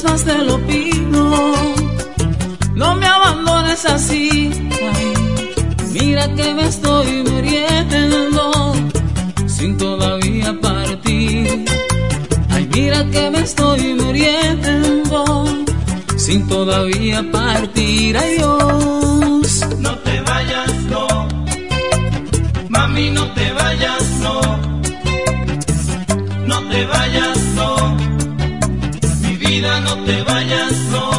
más te lo pido, no me abandones así. mira que me estoy muriendo sin todavía partir. Ay, mira que me estoy muriendo sin todavía partir. Adiós. No te vayas, no. Mami, no te vayas, no. No te vayas, te vayas, no.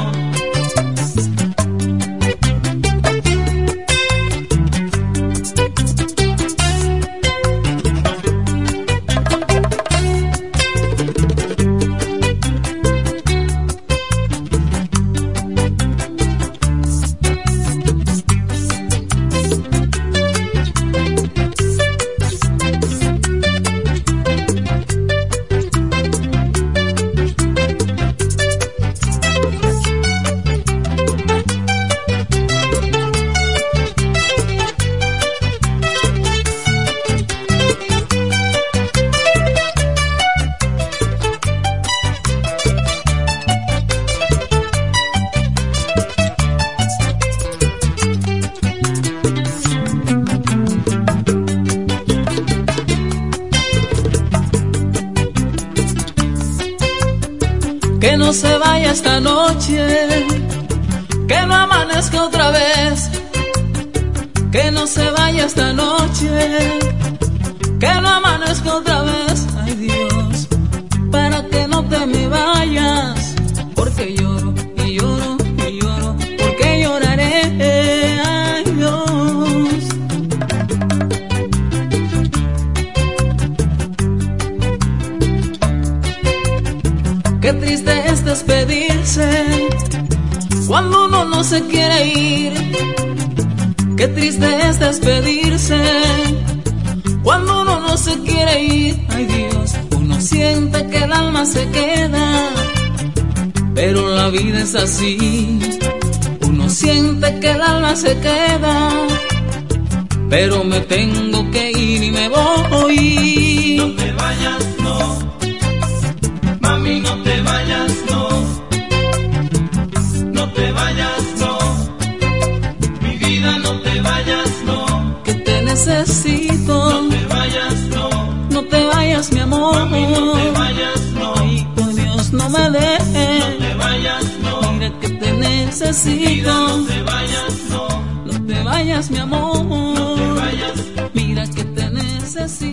Qué triste es despedir cuando uno no se quiere ir. Qué triste es despedirse cuando uno no se quiere ir. Ay Dios, uno siente que el alma se queda, pero la vida es así. Uno siente que el alma se queda, pero me tengo que ir y me voy. Necesito. no te vayas, no. No te vayas, mi amor. No te vayas. Mira que te necesito.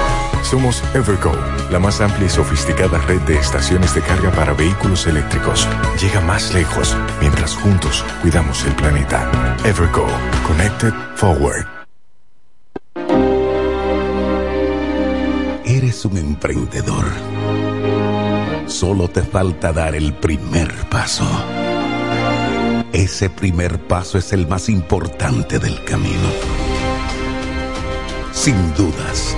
Somos Evergo, la más amplia y sofisticada red de estaciones de carga para vehículos eléctricos. Llega más lejos mientras juntos cuidamos el planeta. Evergo, Connected Forward. Eres un emprendedor. Solo te falta dar el primer paso. Ese primer paso es el más importante del camino. Sin dudas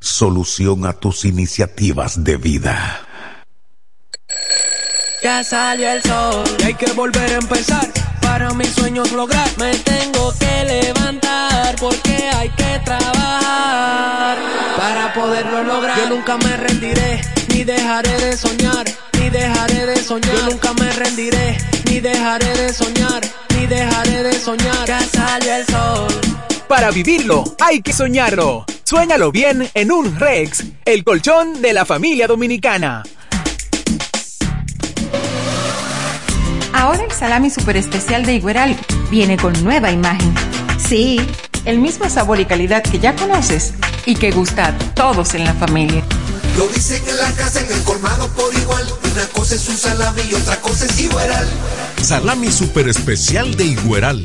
solución a tus iniciativas de vida. Ya salió el sol y hay que volver a empezar. Para mis sueños lograr, me tengo que levantar porque hay que trabajar para poderlo lograr. Yo nunca me rendiré, ni dejaré de soñar, ni dejaré de soñar. Yo nunca me rendiré, ni dejaré de soñar, ni dejaré de soñar. Que sale el sol. Para vivirlo, hay que soñarlo. Suéñalo bien en un Rex, el colchón de la familia dominicana. Ahora el salami super especial de Igueral viene con nueva imagen. Sí, el mismo sabor y calidad que ya conoces y que gusta a todos en la familia. Lo dicen en la casa, en el colmado por igual. Una cosa es un salami y otra cosa es Igueral. Salami super especial de Igueral.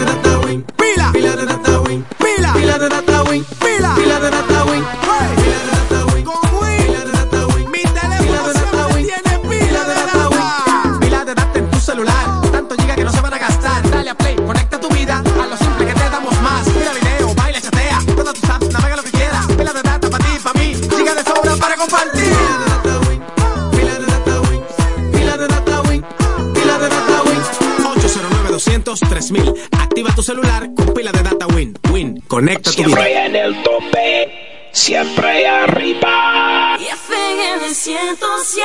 Pila de data win, pila, pila de data win, pila, pila de data win, pila, pila de data win, pila de data win, con pila de data win, mi teléfono siempre tiene pila de data win, pila de data en tu celular, tanto giga que no se van a gastar, dale a play, conecta tu vida a lo simple que te damos más, mira video, baila, chatea, todas tus apps, navega lo que quieras, pila de data para ti, para mí, giga de sobra para compartir. Pila de data win, pila de data win, pila de data win, 809 200 3000 Activa tu celular con pila de data Win. Win, conecta tu vida. Siempre en el tope, siempre arriba. Y FM 107.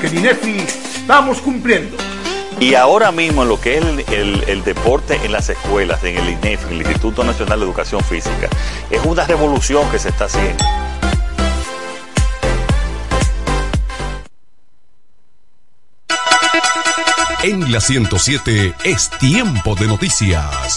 porque en INEFI estamos cumpliendo. Y ahora mismo en lo que es el, el- el deporte en las escuelas, en el INEF, en el Instituto Nacional de Educación Física, es una revolución que se está haciendo. En la 107 es tiempo de noticias.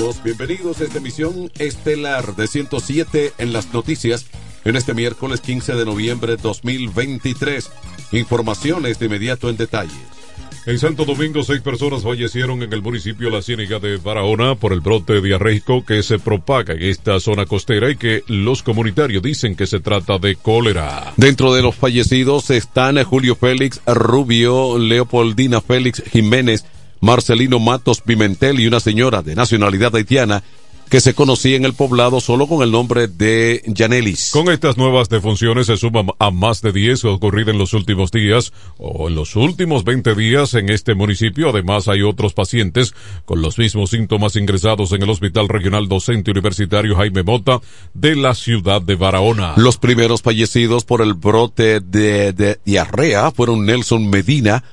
Amigos, bienvenidos a esta emisión estelar de 107 en las noticias en este miércoles 15 de noviembre 2023. Informaciones de inmediato en detalle. En Santo Domingo, seis personas fallecieron en el municipio La Ciénaga de Barahona por el brote diarreico que se propaga en esta zona costera y que los comunitarios dicen que se trata de cólera. Dentro de los fallecidos están Julio Félix Rubio, Leopoldina Félix Jiménez, Marcelino Matos Pimentel y una señora de nacionalidad haitiana que se conocía en el poblado solo con el nombre de Yanelis. Con estas nuevas defunciones se suman a más de 10 ocurridas en los últimos días o en los últimos 20 días en este municipio. Además, hay otros pacientes con los mismos síntomas ingresados en el Hospital Regional Docente Universitario Jaime Mota de la ciudad de Barahona. Los primeros fallecidos por el brote de, de diarrea fueron Nelson Medina,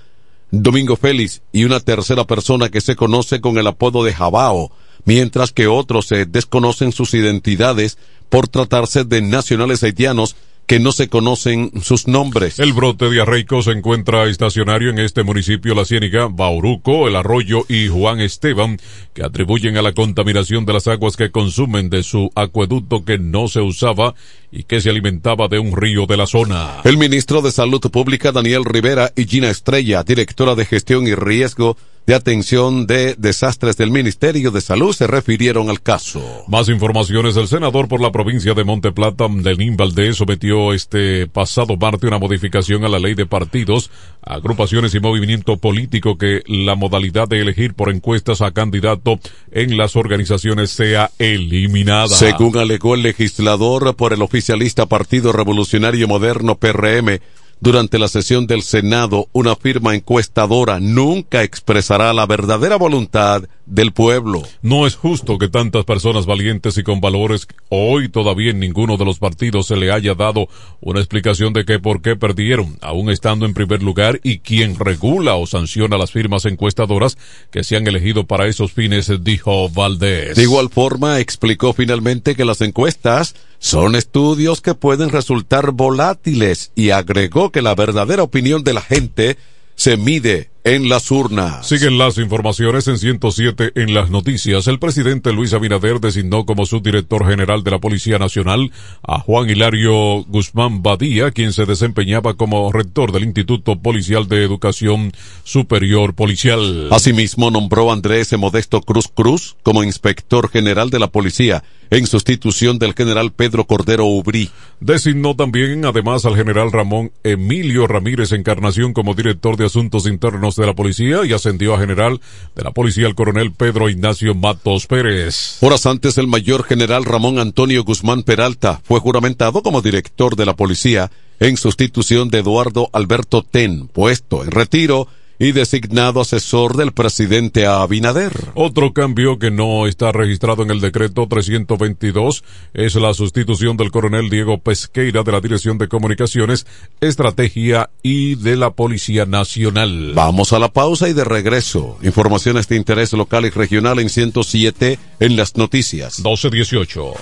Domingo Félix y una tercera persona que se conoce con el apodo de Jabao mientras que otros se desconocen sus identidades por tratarse de nacionales haitianos que no se conocen sus nombres. El brote diarreico se encuentra estacionario en este municipio La Ciéniga, Bauruco, El Arroyo y Juan Esteban, que atribuyen a la contaminación de las aguas que consumen de su acueducto que no se usaba y que se alimentaba de un río de la zona. El ministro de Salud Pública, Daniel Rivera, y Gina Estrella, directora de Gestión y Riesgo de Atención de Desastres del Ministerio de Salud se refirieron al caso. Más informaciones. El senador por la provincia de Monteplata, Denín Valdés, sometió este pasado martes una modificación a la ley de partidos, agrupaciones y movimiento político que la modalidad de elegir por encuestas a candidato en las organizaciones sea eliminada. Según alegó el legislador por el oficialista Partido Revolucionario Moderno PRM, durante la sesión del Senado, una firma encuestadora nunca expresará la verdadera voluntad del pueblo. No es justo que tantas personas valientes y con valores hoy todavía en ninguno de los partidos se le haya dado una explicación de qué por qué perdieron, aún estando en primer lugar, y quién regula o sanciona las firmas encuestadoras que se han elegido para esos fines, dijo Valdés. De igual forma, explicó finalmente que las encuestas son estudios que pueden resultar volátiles y agregó que la verdadera opinión de la gente se mide en las urnas. Siguen las informaciones en 107 en las noticias. El presidente Luis Abinader designó como subdirector general de la Policía Nacional a Juan Hilario Guzmán Badía, quien se desempeñaba como rector del Instituto Policial de Educación Superior Policial. Asimismo, nombró a Andrés Modesto Cruz Cruz como inspector general de la policía en sustitución del general Pedro Cordero Ubrí. Designó también además al general Ramón Emilio Ramírez Encarnación como director de Asuntos Internos de la Policía y ascendió a general de la Policía al coronel Pedro Ignacio Matos Pérez. Horas antes, el mayor general Ramón Antonio Guzmán Peralta fue juramentado como director de la Policía en sustitución de Eduardo Alberto Ten, puesto en retiro y designado asesor del presidente Abinader. Otro cambio que no está registrado en el decreto 322 es la sustitución del coronel Diego Pesqueira de la Dirección de Comunicaciones, Estrategia y de la Policía Nacional. Vamos a la pausa y de regreso. Informaciones de interés local y regional en 107 en las noticias. 1218.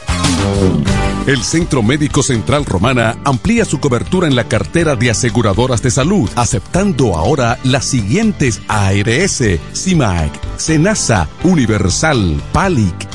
El Centro Médico Central Romana amplía su cobertura en la cartera de aseguradoras de salud, aceptando ahora las siguientes ARS, CIMAC, SENASA, Universal, PALIC,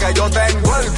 Que yo tengo.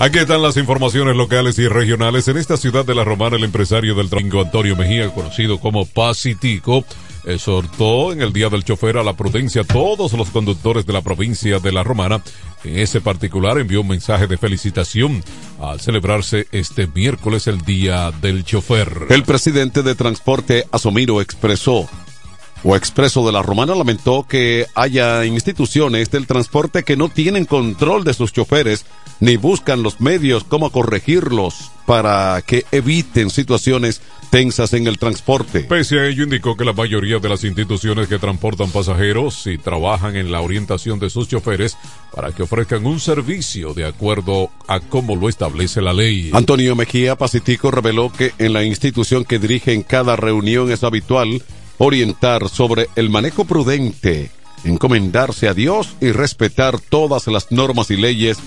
Aquí están las informaciones locales y regionales. En esta ciudad de La Romana, el empresario del domingo Antonio Mejía, conocido como Pacitico, exhortó en el Día del Chofer a la prudencia a todos los conductores de la provincia de La Romana. En ese particular envió un mensaje de felicitación al celebrarse este miércoles el Día del Chofer. El presidente de Transporte Asomiro expresó o Expreso de la Romana lamentó que haya instituciones del transporte que no tienen control de sus choferes ni buscan los medios cómo corregirlos para que eviten situaciones tensas en el transporte. Pese a ello, indicó que la mayoría de las instituciones que transportan pasajeros y trabajan en la orientación de sus choferes para que ofrezcan un servicio de acuerdo a cómo lo establece la ley. Antonio Mejía Pacitico reveló que en la institución que dirige en cada reunión es habitual orientar sobre el manejo prudente, encomendarse a Dios y respetar todas las normas y leyes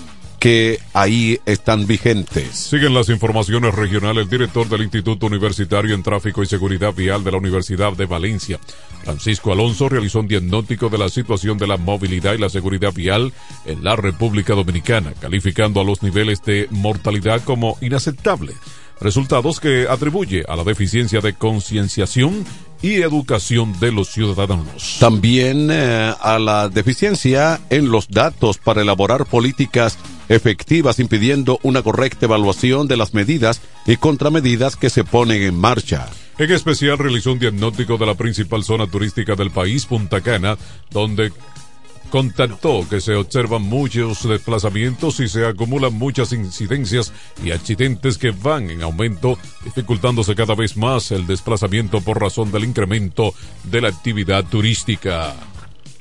que ahí están vigentes. Siguen las informaciones regionales. El director del Instituto Universitario en Tráfico y Seguridad Vial de la Universidad de Valencia, Francisco Alonso, realizó un diagnóstico de la situación de la movilidad y la seguridad vial en la República Dominicana, calificando a los niveles de mortalidad como inaceptable resultados que atribuye a la deficiencia de concienciación y educación de los ciudadanos. También eh, a la deficiencia en los datos para elaborar políticas efectivas impidiendo una correcta evaluación de las medidas y contramedidas que se ponen en marcha. En especial realizó un diagnóstico de la principal zona turística del país, Punta Cana, donde contactó que se observan muchos desplazamientos y se acumulan muchas incidencias y accidentes que van en aumento, dificultándose cada vez más el desplazamiento por razón del incremento de la actividad turística.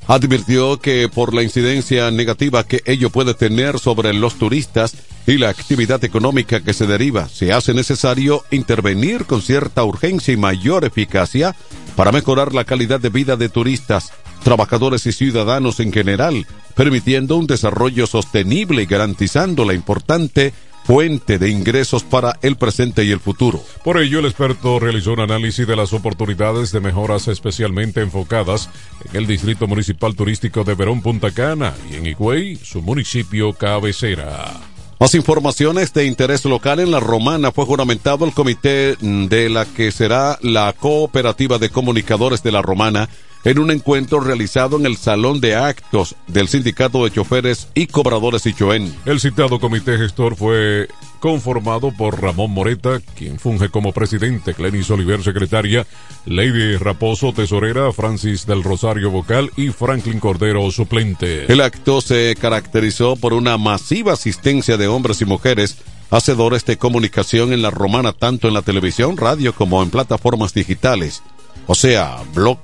advirtió que por la incidencia negativa que ello puede tener sobre los turistas y la actividad económica que se deriva, se hace necesario intervenir con cierta urgencia y mayor eficacia para mejorar la calidad de vida de turistas, trabajadores y ciudadanos en general, permitiendo un desarrollo sostenible y garantizando la importante fuente de ingresos para el presente y el futuro. Por ello, el experto realizó un análisis de las oportunidades de mejoras especialmente enfocadas en el Distrito Municipal Turístico de Verón Punta Cana y en Higüey, su municipio cabecera. Más informaciones de interés local en la Romana fue juramentado el comité de la que será la cooperativa de comunicadores de la Romana en un encuentro realizado en el Salón de Actos del Sindicato de Choferes y Cobradores Ichoén. El citado comité gestor fue conformado por Ramón Moreta, quien funge como presidente, Clenis Oliver, secretaria, Lady Raposo, tesorera, Francis del Rosario, vocal y Franklin Cordero, suplente. El acto se caracterizó por una masiva asistencia de hombres y mujeres hacedores de comunicación en la romana, tanto en la televisión, radio como en plataformas digitales, o sea, blog,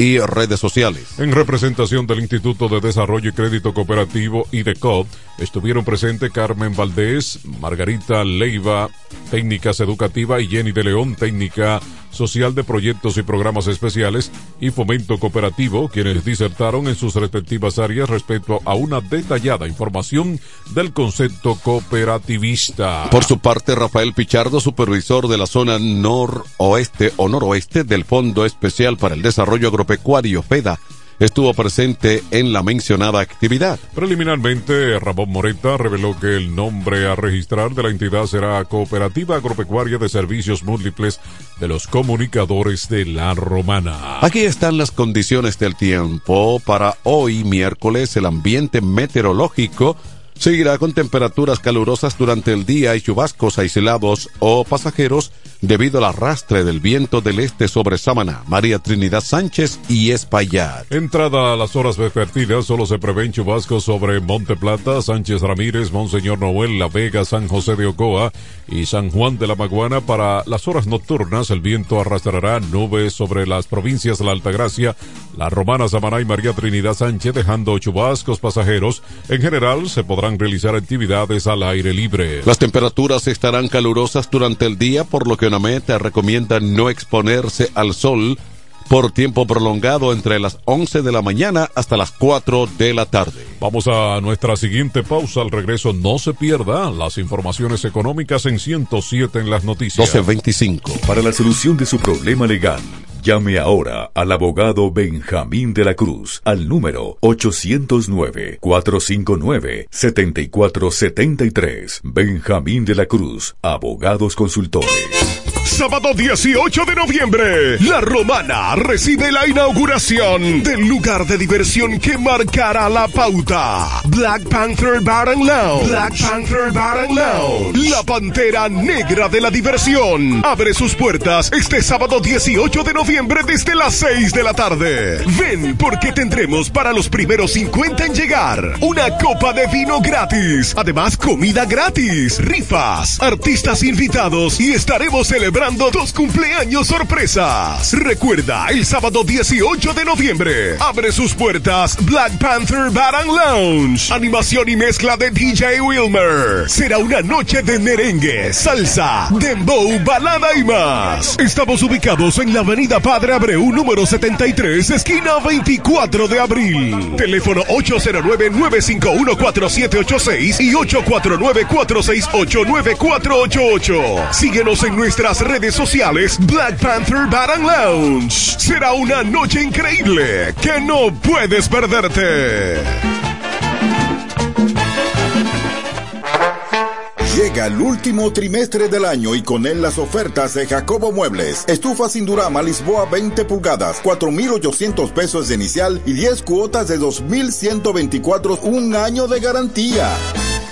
y redes sociales. En representación del Instituto de Desarrollo y Crédito Cooperativo IDECOP, estuvieron presentes Carmen Valdés, Margarita Leiva, técnicas educativas, y Jenny de León, técnica social de proyectos y programas especiales, y fomento cooperativo, quienes disertaron en sus respectivas áreas respecto a una detallada información del concepto cooperativista. Por su parte, Rafael Pichardo, supervisor de la zona noroeste o noroeste del Fondo Especial para el Desarrollo Agropecuario FEDA, estuvo presente en la mencionada actividad. Preliminarmente, Ramón Moreta reveló que el nombre a registrar de la entidad será Cooperativa Agropecuaria de Servicios Múltiples de los Comunicadores de la Romana. Aquí están las condiciones del tiempo para hoy miércoles, el ambiente meteorológico seguirá con temperaturas calurosas durante el día y chubascos aislados o pasajeros debido al arrastre del viento del este sobre Sámana, María Trinidad Sánchez y Espaillat. Entrada a las horas vespertinas, solo se prevén chubascos sobre Monte Plata, Sánchez Ramírez, Monseñor Noel, La Vega, San José de Ocoa y San Juan de la Maguana. Para las horas nocturnas, el viento arrastrará nubes sobre las provincias de La Altagracia, La Romana, Samaná y María Trinidad Sánchez, dejando chubascos pasajeros. En general, se podrán realizar actividades al aire libre. Las temperaturas estarán calurosas durante el día, por lo que meta recomienda no exponerse al sol por tiempo prolongado entre las 11 de la mañana hasta las 4 de la tarde. Vamos a nuestra siguiente pausa. Al regreso, no se pierda las informaciones económicas en 107 en las noticias. 1225. Para la solución de su problema legal, llame ahora al abogado Benjamín de la Cruz al número 809-459-7473. Benjamín de la Cruz, abogados consultores. Sábado 18 de noviembre, La Romana recibe la inauguración del lugar de diversión que marcará la pauta. Black Panther Bar and Lounge. Black Panther Bar and Lounge. La pantera negra de la diversión. Abre sus puertas este sábado 18 de noviembre desde las 6 de la tarde. Ven porque tendremos para los primeros 50 en llegar una copa de vino gratis. Además, comida gratis, rifas, artistas invitados y estaremos celebrando dos cumpleaños sorpresas. Recuerda, el sábado 18 de noviembre abre sus puertas Black Panther Bar and Lounge. Animación y mezcla de DJ Wilmer. Será una noche de merengue, salsa, dembow, balada y más. Estamos ubicados en la avenida Padre Abreu número 73, esquina 24 de abril. Teléfono 809-951-4786 y 849-468-9488. Síguenos en nuestras redes sociales Black Panther Bar and Lounge. Será una noche increíble que no puedes perderte. Llega el último trimestre del año y con él las ofertas de Jacobo Muebles. Estufa sin Durama Lisboa 20 pulgadas, 4,800 pesos de inicial y 10 cuotas de 2,124, un año de garantía.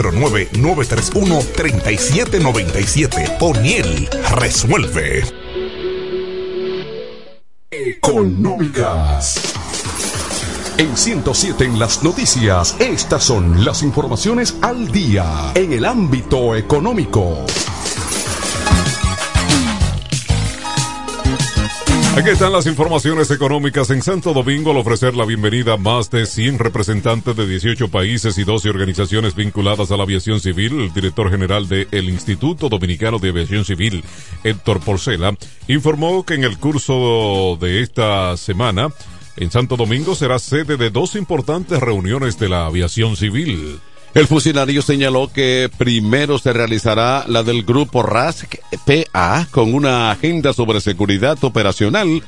809-931-3797. O'Neill resuelve. Económicas. En 107 en las noticias, estas son las informaciones al día en el ámbito económico. Aquí están las informaciones económicas en Santo Domingo al ofrecer la bienvenida a más de 100 representantes de 18 países y 12 organizaciones vinculadas a la aviación civil. El director general del Instituto Dominicano de Aviación Civil, Héctor Porcela, informó que en el curso de esta semana en Santo Domingo será sede de dos importantes reuniones de la aviación civil. El funcionario señaló que primero se realizará la del grupo RASC PA con una agenda sobre seguridad operacional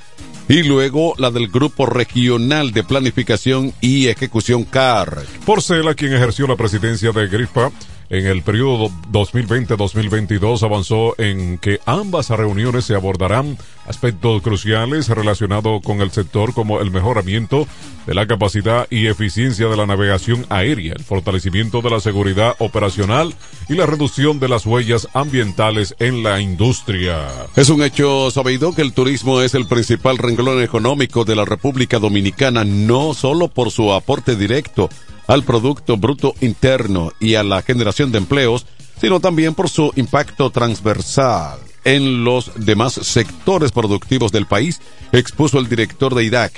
y luego la del Grupo Regional de Planificación y Ejecución CAR. Porcela, quien ejerció la presidencia de GRIFA en el periodo 2020-2022, avanzó en que ambas reuniones se abordarán aspectos cruciales relacionados con el sector como el mejoramiento de la capacidad y eficiencia de la navegación aérea, el fortalecimiento de la seguridad operacional y la reducción de las huellas ambientales en la industria. Es un hecho sabido que el turismo es el principal renglón económico de la República Dominicana, no solo por su aporte directo al Producto Bruto Interno y a la generación de empleos, sino también por su impacto transversal. En los demás sectores productivos del país, expuso el director de IDAC,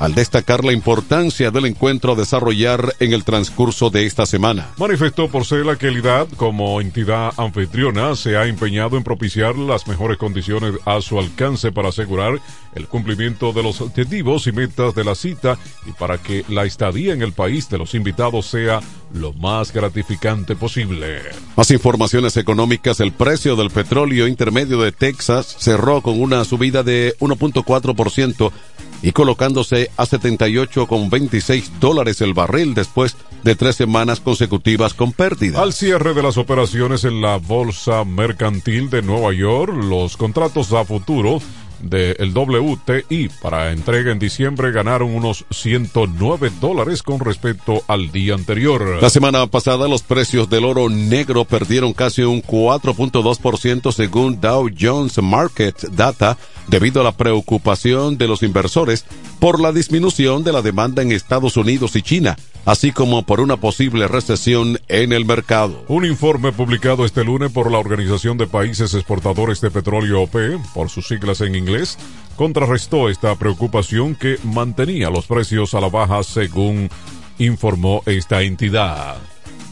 al destacar la importancia del encuentro a desarrollar en el transcurso de esta semana. Manifestó Porcela que el IDAD, como entidad anfitriona, se ha empeñado en propiciar las mejores condiciones a su alcance para asegurar el cumplimiento de los objetivos y metas de la cita y para que la estadía en el país de los invitados sea lo más gratificante posible. Más informaciones económicas, el precio del petróleo intermedio de Texas cerró con una subida de 1.4% y colocándose a 78,26 dólares el barril después de tres semanas consecutivas con pérdidas. Al cierre de las operaciones en la Bolsa Mercantil de Nueva York, los contratos a futuro del WTI para entrega en diciembre ganaron unos 109 dólares con respecto al día anterior. La semana pasada los precios del oro negro perdieron casi un 4.2% según Dow Jones Market Data debido a la preocupación de los inversores por la disminución de la demanda en Estados Unidos y China así como por una posible recesión en el mercado. Un informe publicado este lunes por la Organización de Países Exportadores de Petróleo OPE, por sus siglas en inglés, contrarrestó esta preocupación que mantenía los precios a la baja según informó esta entidad.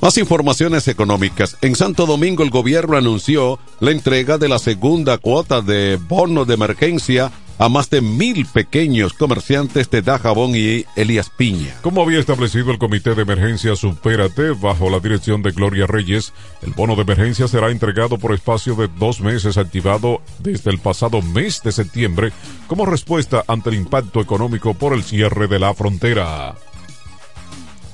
Más informaciones económicas. En Santo Domingo el gobierno anunció la entrega de la segunda cuota de bono de emergencia a más de mil pequeños comerciantes de Dajabón y Elías Piña. Como había establecido el Comité de Emergencia Supérate bajo la dirección de Gloria Reyes, el bono de emergencia será entregado por espacio de dos meses activado desde el pasado mes de septiembre como respuesta ante el impacto económico por el cierre de la frontera.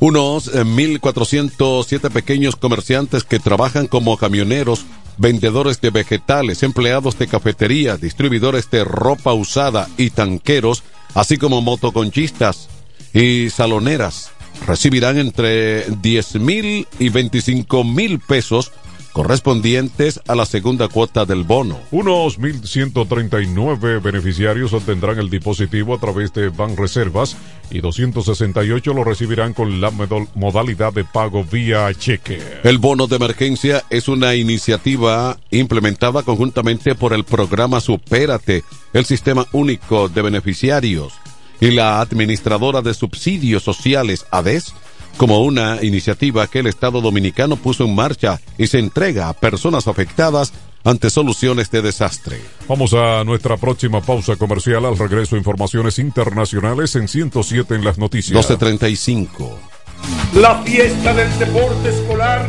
Unos 1.407 pequeños comerciantes que trabajan como camioneros vendedores de vegetales, empleados de cafetería, distribuidores de ropa usada y tanqueros, así como motoconchistas y saloneras, recibirán entre 10 mil y 25 mil pesos correspondientes a la segunda cuota del bono. Unos 1.139 beneficiarios obtendrán el dispositivo a través de Banreservas y 268 lo recibirán con la modalidad de pago vía cheque. El bono de emergencia es una iniciativa implementada conjuntamente por el programa Supérate, el Sistema Único de Beneficiarios y la Administradora de Subsidios Sociales, ADES, como una iniciativa que el Estado Dominicano puso en marcha y se entrega a personas afectadas ante soluciones de desastre. Vamos a nuestra próxima pausa comercial al regreso informaciones internacionales en 107 en las noticias. 12.35. La fiesta del deporte escolar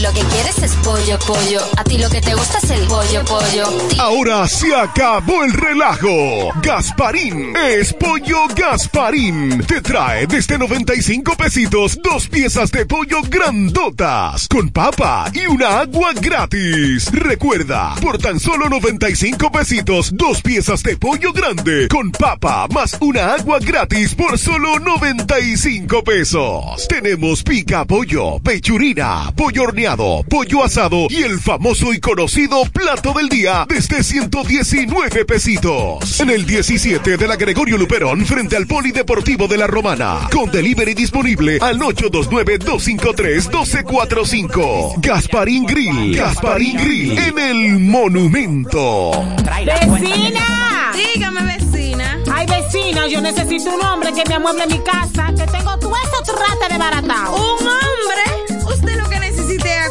Lo que quieres es pollo, pollo. A ti lo que te gusta es el pollo, pollo. Ahora se acabó el relajo. Gasparín es pollo Gasparín. Te trae desde 95 pesitos dos piezas de pollo grandotas con papa y una agua gratis. Recuerda, por tan solo 95 pesitos, dos piezas de pollo grande con papa más una agua gratis por solo 95 pesos. Tenemos pica pollo, pechurina, pollo horneado, pollo asado y el famoso y conocido plato del día desde 119 pesitos. En el 17 de la Gregorio Luperón frente al Polideportivo de la Romana. Con delivery disponible al 829-253-1245. Gasparín Grill. Gasparín Grill en el Monumento. ¡Vecina! Dígame, vecina. Ay, vecina, yo necesito un hombre que me amueble mi casa, que tengo todo eso trate de barata. ¿Un hombre?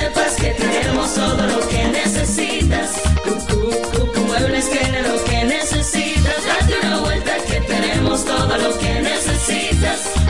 Sepas que tenemos todo lo que necesitas. Cucu Muebles tiene lo que necesitas. Date una vuelta que tenemos todo lo que necesitas.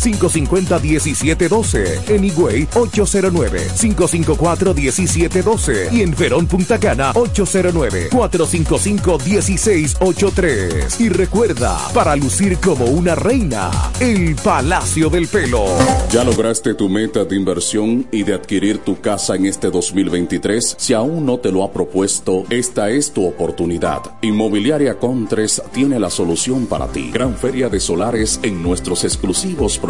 809-550-1712. En Higüey, 809-554-1712. Y en Verón Punta Cana, 809-455-1683. Y recuerda, para lucir como una reina, el Palacio del Pelo. ¿Ya lograste tu meta de inversión y de adquirir tu casa en este 2023? Si aún no te lo ha propuesto, esta es tu oportunidad. Inmobiliaria Contres tiene la solución para ti. Gran feria de solares en nuestros exclusivos proyectos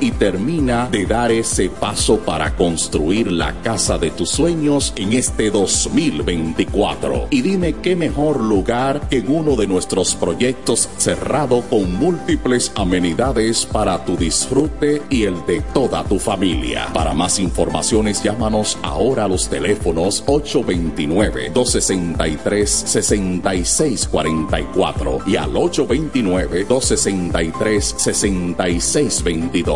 y termina de dar ese paso para construir la casa de tus sueños en este 2024. Y dime qué mejor lugar que en uno de nuestros proyectos cerrado con múltiples amenidades para tu disfrute y el de toda tu familia. Para más informaciones llámanos ahora a los teléfonos 829-263-6644 y al 829-263-6622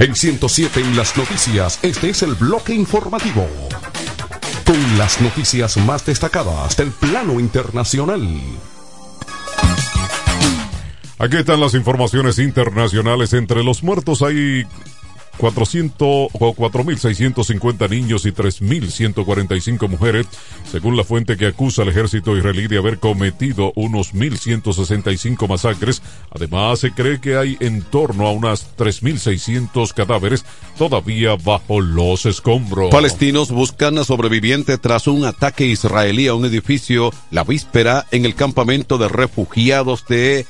En 107 en las noticias, este es el bloque informativo. Con las noticias más destacadas del plano internacional. Aquí están las informaciones internacionales. Entre los muertos hay 400 o 4.650 niños y 3.145 mujeres, según la fuente que acusa al ejército israelí de haber cometido unos 1.165 masacres. Además, se cree que hay en torno a unas 3.600 cadáveres todavía bajo los escombros. Palestinos buscan a sobreviviente tras un ataque israelí a un edificio la víspera en el campamento de refugiados de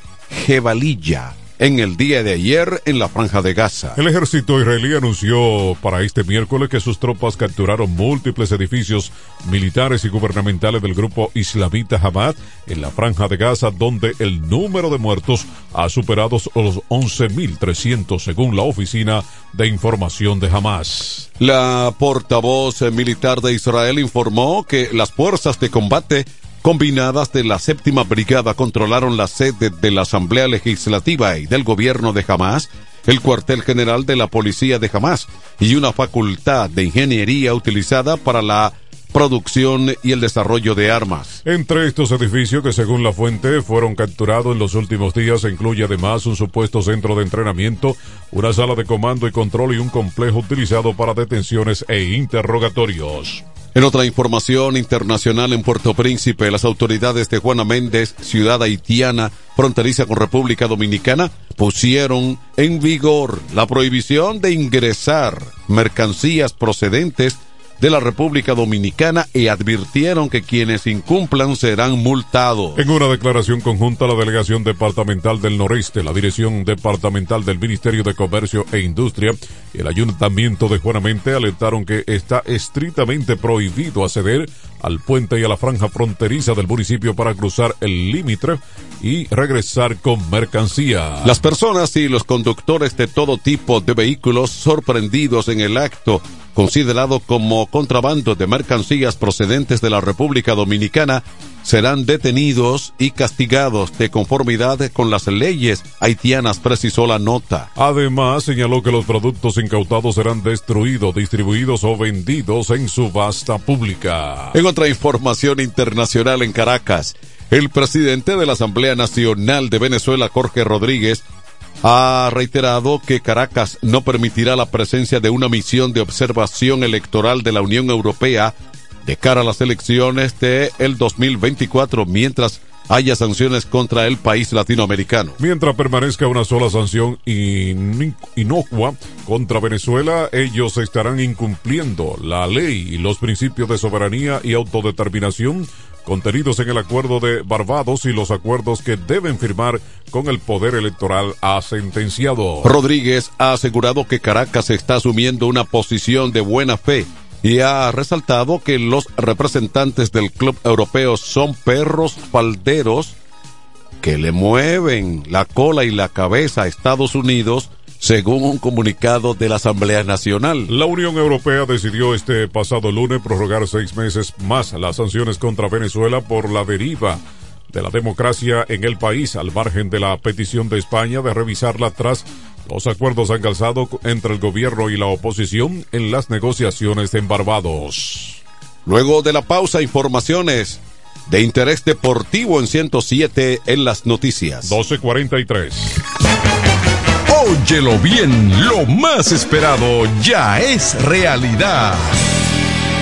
Jebalilla en el día de ayer en la franja de Gaza. El ejército israelí anunció para este miércoles que sus tropas capturaron múltiples edificios militares y gubernamentales del grupo islamita Hamas en la franja de Gaza, donde el número de muertos ha superado los 11.300 según la oficina de información de Hamas. La portavoz militar de Israel informó que las fuerzas de combate combinadas de la séptima brigada controlaron la sede de la Asamblea Legislativa y del gobierno de Hamas, el cuartel general de la policía de Hamas y una facultad de ingeniería utilizada para la producción y el desarrollo de armas. Entre estos edificios que según la fuente fueron capturados en los últimos días se incluye además un supuesto centro de entrenamiento, una sala de comando y control y un complejo utilizado para detenciones e interrogatorios. En otra información internacional en Puerto Príncipe, las autoridades de Juana Méndez, ciudad haitiana fronteriza con República Dominicana, pusieron en vigor la prohibición de ingresar mercancías procedentes de la República Dominicana y advirtieron que quienes incumplan serán multados. En una declaración conjunta, la Delegación Departamental del Noreste, la Dirección Departamental del Ministerio de Comercio e Industria y el Ayuntamiento de Juanamente alertaron que está estrictamente prohibido acceder al puente y a la franja fronteriza del municipio para cruzar el límite y regresar con mercancía. Las personas y los conductores de todo tipo de vehículos sorprendidos en el acto considerado como contrabando de mercancías procedentes de la República Dominicana, serán detenidos y castigados de conformidad con las leyes haitianas, precisó la nota. Además, señaló que los productos incautados serán destruidos, distribuidos o vendidos en subasta pública. En otra información internacional en Caracas, el presidente de la Asamblea Nacional de Venezuela, Jorge Rodríguez, ha reiterado que Caracas no permitirá la presencia de una misión de observación electoral de la Unión Europea de cara a las elecciones de el 2024 mientras haya sanciones contra el país latinoamericano. Mientras permanezca una sola sanción inocua contra Venezuela, ellos estarán incumpliendo la ley y los principios de soberanía y autodeterminación contenidos en el acuerdo de Barbados y los acuerdos que deben firmar con el poder electoral, ha sentenciado. Rodríguez ha asegurado que Caracas está asumiendo una posición de buena fe y ha resaltado que los representantes del club europeo son perros falderos que le mueven la cola y la cabeza a Estados Unidos según un comunicado de la Asamblea Nacional. La Unión Europea decidió este pasado lunes prorrogar seis meses más las sanciones contra Venezuela por la deriva de la democracia en el país, al margen de la petición de España de revisarla tras los acuerdos han calzado entre el gobierno y la oposición en las negociaciones en Barbados. Luego de la pausa, informaciones de interés deportivo en 107 en las noticias. 1243. Óyelo bien, lo más esperado ya es realidad.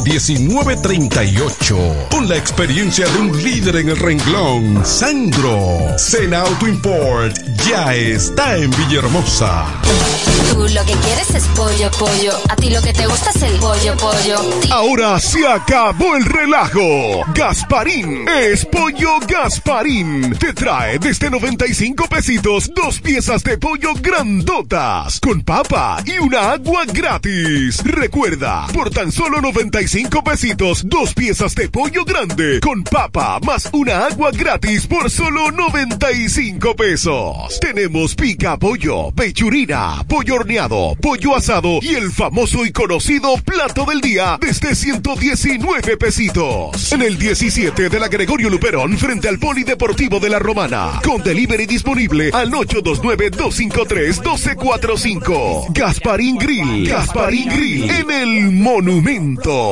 809-866-1938. Con la experiencia de un líder en el renglón, Sandro. Sena Auto Import ya está en Villahermosa. Tú lo que quieres es pollo, pollo. A ti lo que te gusta es el pollo, pollo. Ahora se acabó el relajo. Gasparín es pollo Gasparín. Te trae desde 95 pesitos dos piezas de pollo grandotas con papa y una agua gratis. Recuerda, por tan solo 95 pesitos, dos piezas de pollo grande con papa más una agua gratis por solo 95 pesos. Tenemos pica pollo, pechurina, pollo horneado, pollo asado y el famoso y conocido plato del día desde 119 pesitos. En el 17 de la Gregorio Luperón frente al Polideportivo de la Romana. Con delivery disponible al 829-253-1245. Gasparín Grill. Gasparín Grill en el Monumento.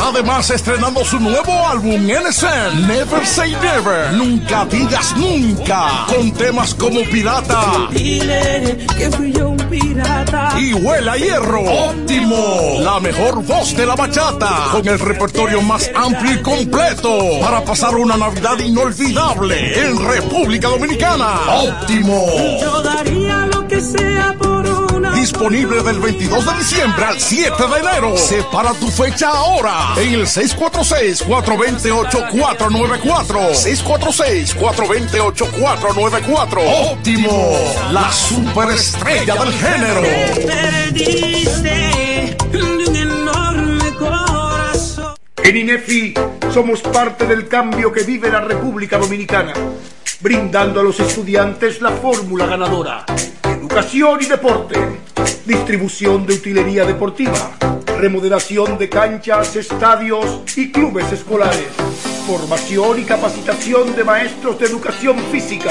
Además, estrenando su nuevo álbum NSN, Never Say Never, Nunca Digas Nunca, con temas como Pirata pirata. y Huela Hierro. Óptimo, la mejor voz de la bachata, con el repertorio más amplio y completo para pasar una Navidad inolvidable en República Dominicana. Óptimo. Yo daría lo que sea por una. Disponible del 22 de diciembre al 7 de enero. Separa tu fecha ahora en el 646-428-494. 646-428-494. Óptimo, la superestrella del género. Perdiste de un enorme corazón. En INEFI somos parte del cambio que vive la República Dominicana, brindando a los estudiantes la fórmula ganadora. Educación y deporte, distribución de utilería deportiva, remodelación de canchas, estadios y clubes escolares, formación y capacitación de maestros de educación física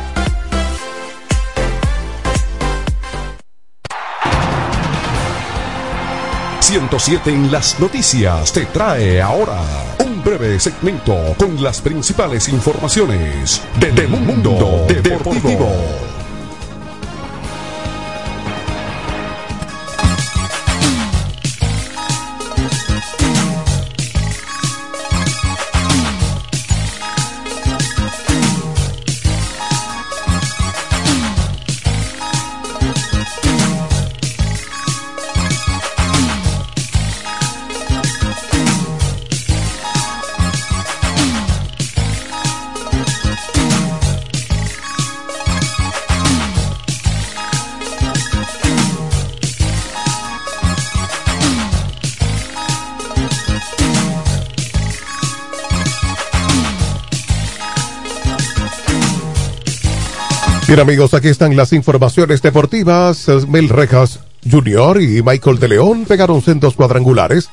...107 en las noticias te trae ahora un breve segmento con las principales informaciones de, de Mundo Deportivo. Bien amigos, aquí están las informaciones deportivas. Mel Rejas Jr. y Michael de León pegaron sendos cuadrangulares.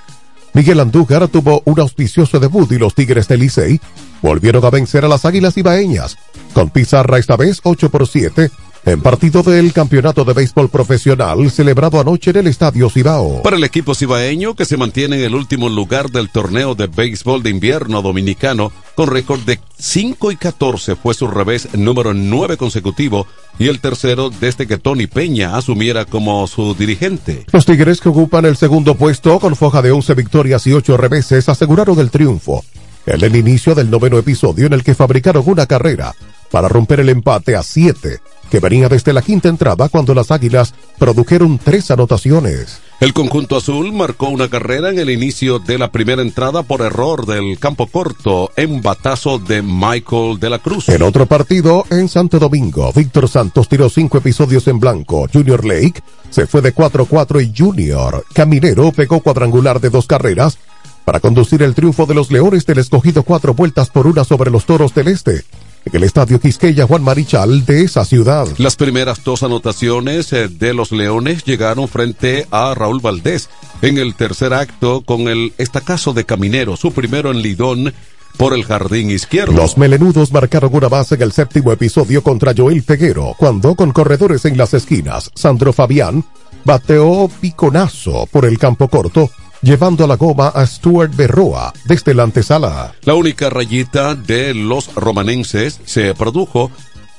Miguel Andújar tuvo un auspicioso debut y los Tigres del Licey volvieron a vencer a las Águilas Ibaeñas. Con pizarra esta vez 8 por 7 en partido del Campeonato de Béisbol Profesional celebrado anoche en el Estadio Cibao. Para el equipo cibaeño que se mantiene en el último lugar del torneo de béisbol de invierno dominicano con récord de 5 y 14 fue su revés número 9 consecutivo y el tercero desde que Tony Peña asumiera como su dirigente. Los Tigres que ocupan el segundo puesto con foja de 11 victorias y 8 reveses aseguraron el triunfo en el inicio del noveno episodio en el que fabricaron una carrera para romper el empate a 7 que venía desde la quinta entrada cuando las Águilas produjeron tres anotaciones. El conjunto azul marcó una carrera en el inicio de la primera entrada por error del campo corto en batazo de Michael de la Cruz. En otro partido, en Santo Domingo, Víctor Santos tiró cinco episodios en blanco. Junior Lake se fue de 4-4 y Junior Caminero pegó cuadrangular de dos carreras para conducir el triunfo de los Leones del escogido cuatro vueltas por una sobre los Toros del Este en el Estadio Quisqueya Juan Marichal de esa ciudad. Las primeras dos anotaciones eh, de los Leones llegaron frente a Raúl Valdés en el tercer acto con el estacazo de Caminero, su primero en Lidón por el jardín izquierdo. Los melenudos marcaron una base en el séptimo episodio contra Joel Peguero, cuando con corredores en las esquinas, Sandro Fabián bateó piconazo por el campo corto llevando a la goma a Stuart Berroa desde la antesala. La única rayita de los romanenses se produjo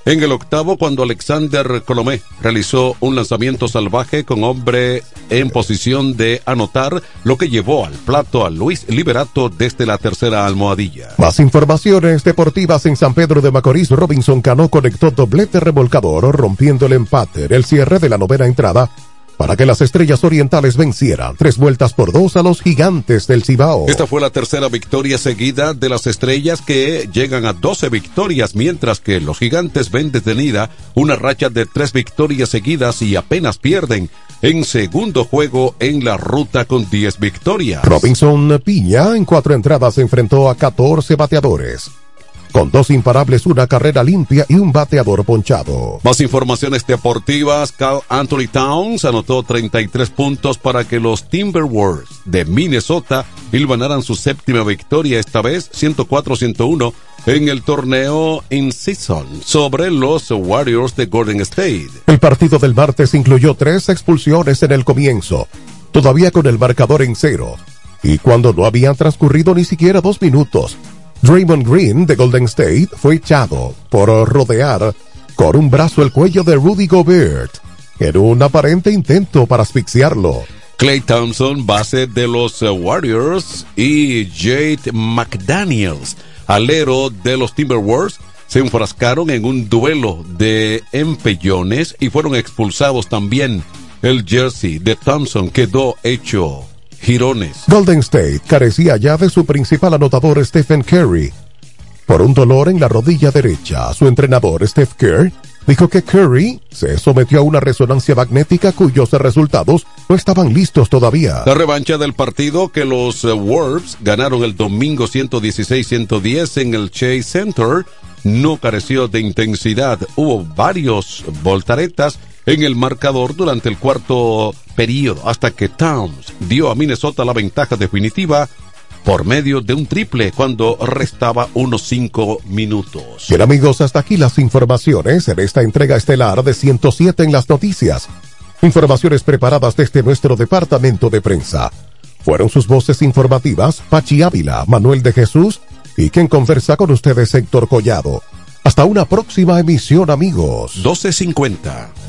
en el octavo cuando Alexander Colomé realizó un lanzamiento salvaje con hombre en posición de anotar, lo que llevó al plato a Luis Liberato desde la tercera almohadilla. Más informaciones deportivas en San Pedro de Macorís. Robinson Cano conectó doblete remolcador rompiendo el empate en el cierre de la novena entrada para que las estrellas orientales vencieran tres vueltas por dos a los gigantes del Cibao. Esta fue la tercera victoria seguida de las estrellas que llegan a 12 victorias, mientras que los gigantes ven detenida una racha de tres victorias seguidas y apenas pierden en segundo juego en la ruta con 10 victorias. Robinson Piña en cuatro entradas se enfrentó a 14 bateadores con dos imparables, una carrera limpia y un bateador ponchado. Más informaciones deportivas, Carl Anthony Towns anotó 33 puntos para que los Timberwolves de Minnesota hilvanaran su séptima victoria, esta vez 104-101 en el torneo in season sobre los Warriors de Golden State. El partido del martes incluyó tres expulsiones en el comienzo, todavía con el marcador en cero. Y cuando no habían transcurrido ni siquiera dos minutos, Draymond Green de Golden State fue echado por rodear con un brazo el cuello de Rudy Gobert en un aparente intento para asfixiarlo. Clay Thompson, base de los Warriors, y Jade McDaniels, alero de los Timberwolves, se enfrascaron en un duelo de empellones y fueron expulsados también. El jersey de Thompson quedó hecho girones. Golden State carecía ya de su principal anotador Stephen Curry. Por un dolor en la rodilla derecha, su entrenador Steph Kerr dijo que Curry se sometió a una resonancia magnética cuyos resultados no estaban listos todavía. La revancha del partido que los uh, Wolves ganaron el domingo 116-110 en el Chase Center no careció de intensidad. Hubo varios voltaretas en el marcador durante el cuarto periodo hasta que Towns dio a Minnesota la ventaja definitiva por medio de un triple cuando restaba unos cinco minutos. Bien amigos, hasta aquí las informaciones en esta entrega estelar de 107 en las noticias. Informaciones preparadas desde nuestro departamento de prensa. Fueron sus voces informativas Pachi Ávila, Manuel de Jesús y quien conversa con ustedes Héctor Collado. Hasta una próxima emisión amigos. 1250.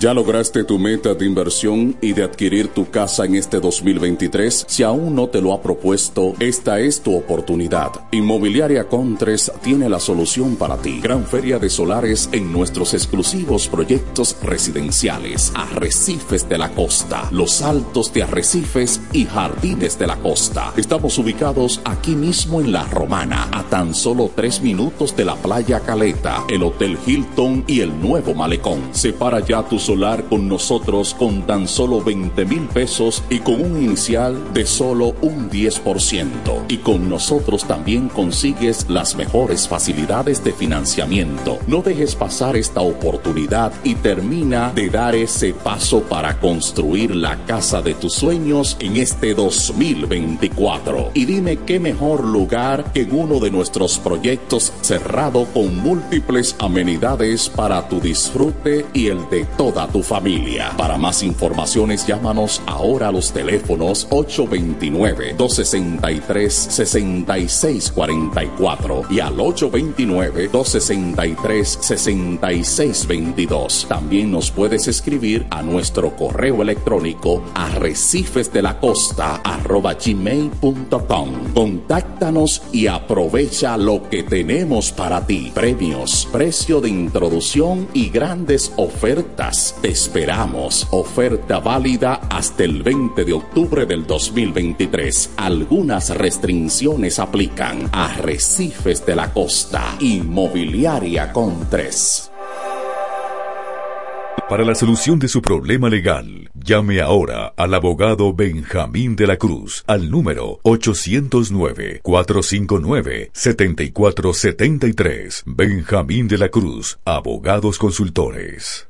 ¿Ya lograste tu meta de inversión y de adquirir tu casa en este 2023? Si aún no te lo ha propuesto, esta es tu oportunidad. Inmobiliaria Contres tiene la solución para ti. Gran feria de solares en nuestros exclusivos proyectos residenciales. Arrecifes de la Costa, Los Altos de Arrecifes y Jardines de la Costa. Estamos ubicados aquí mismo en La Romana, a tan solo tres minutos de la playa Caleta, el Hotel Hilton y el nuevo Malecón. Separa ya tu solar con nosotros con tan solo 20 mil pesos y con un inicial de solo un 10%. Y con nosotros también consigues las mejores facilidades de financiamiento. No dejes pasar esta oportunidad y termina de dar ese paso para construir la casa de tus sueños en este 2024. Y dime qué mejor lugar que en uno de nuestros proyectos cerrado con múltiples amenidades para tu disfrute y el de toda tu familia. Para más informaciones, llámanos ahora a los teléfonos 829-263-6644 y al 829-263-6622. También nos puedes escribir a nuestro correo electrónico gmail.com. Contáctanos y aprovecha lo que tenemos para ti. Premios, precio de introducción y grandes ofertas. Te esperamos. Oferta válida hasta el 20 de octubre del 2023. Algunas restricciones aplican. Arrecifes de la Costa. Inmobiliaria con 3. Para la solución de su problema legal, llame ahora al abogado Benjamín de la Cruz al número 809-459-7473. Benjamín de la Cruz, Abogados Consultores.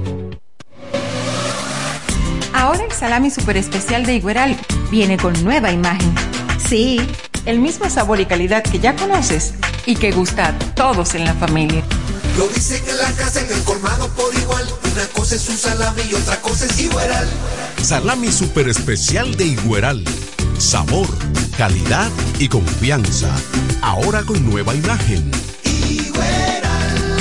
Salami super especial de Igueral viene con nueva imagen. Sí, el mismo sabor y calidad que ya conoces y que gusta a todos en la familia. Lo dicen en la casa, en el colmado por igual. Una cosa es un salami y otra cosa es igual. Salami super especial de Igueral. Sabor, calidad y confianza. Ahora con nueva imagen.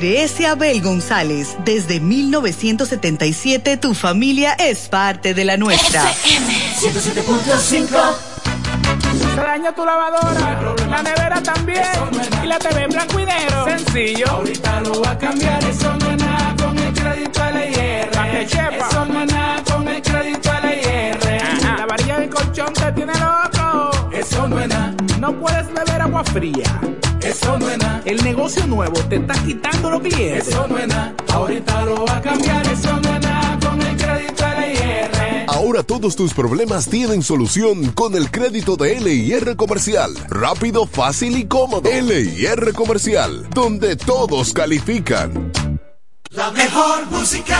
Abel González. Desde 1977 tu familia es parte de la nuestra. 107.5 Se dañó tu lavadora, la nevera también. Y la TV en blanco y negro. Sencillo. Ahorita lo va a cambiar, eso no es nada con el crédito LIR. Pa' que sepa. Eso no es nada con el crédito LIR. La varilla del colchón te tiene loco. Eso no es nada. No puedes beber agua fría. Eso no es nada. El negocio nuevo te está quitando los clientes. Eso no es nada. Ahorita lo va a cambiar, eso no es nada con el crédito LIR. Ahora todos tus problemas tienen solución con el crédito de LIR Comercial. Rápido, fácil y cómodo. LIR Comercial, donde todos califican. La mejor música.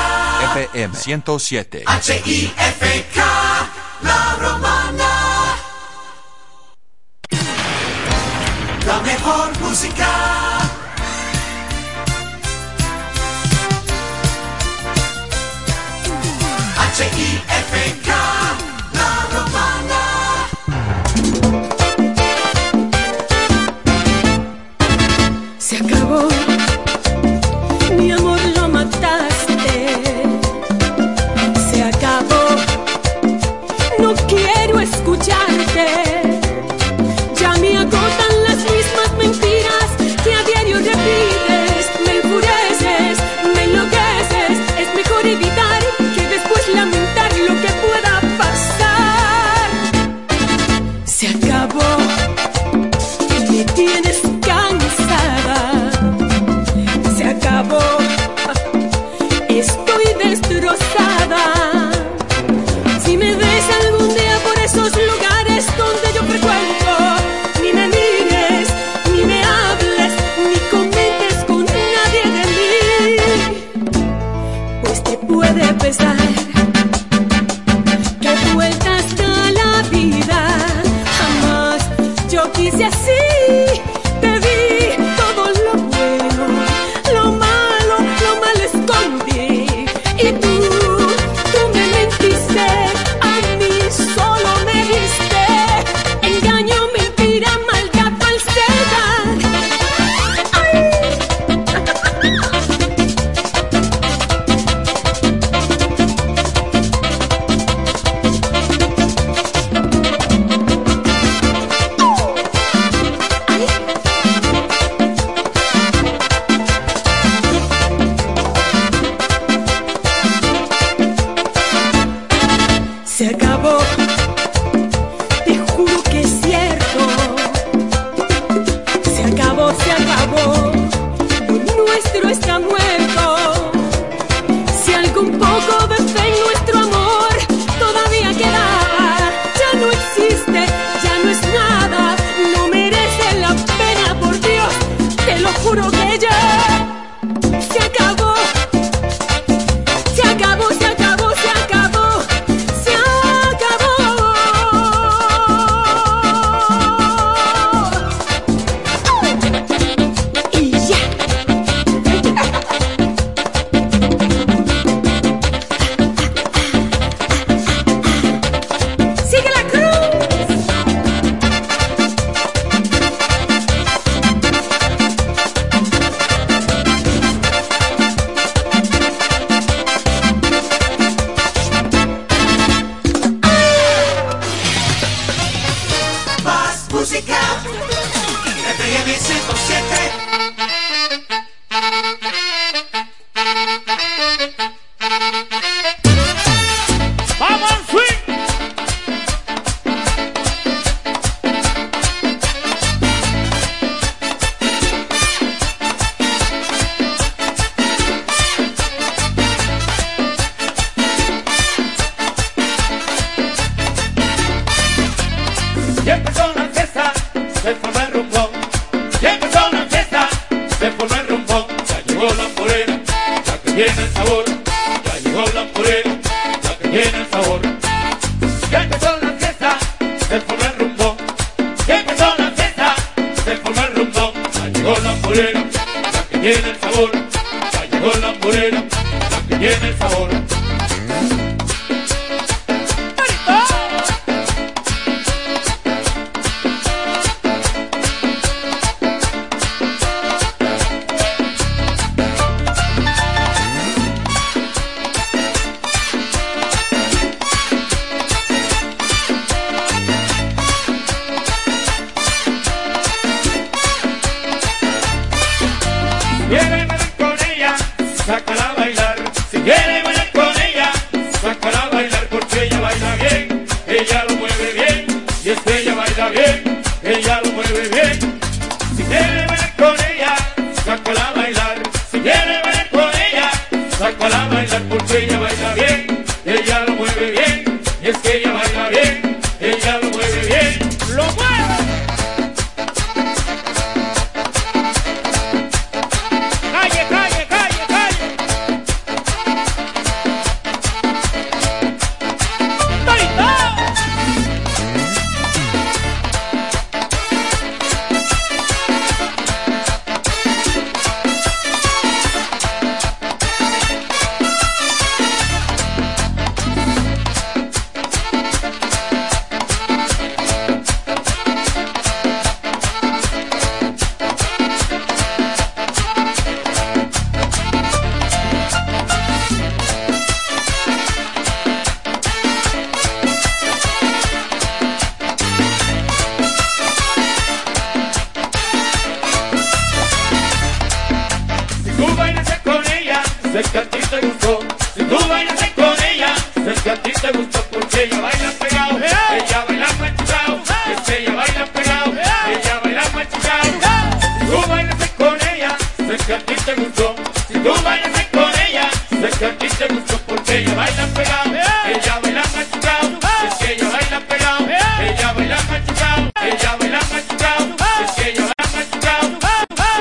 FM 107. H-I-F-K. La romana.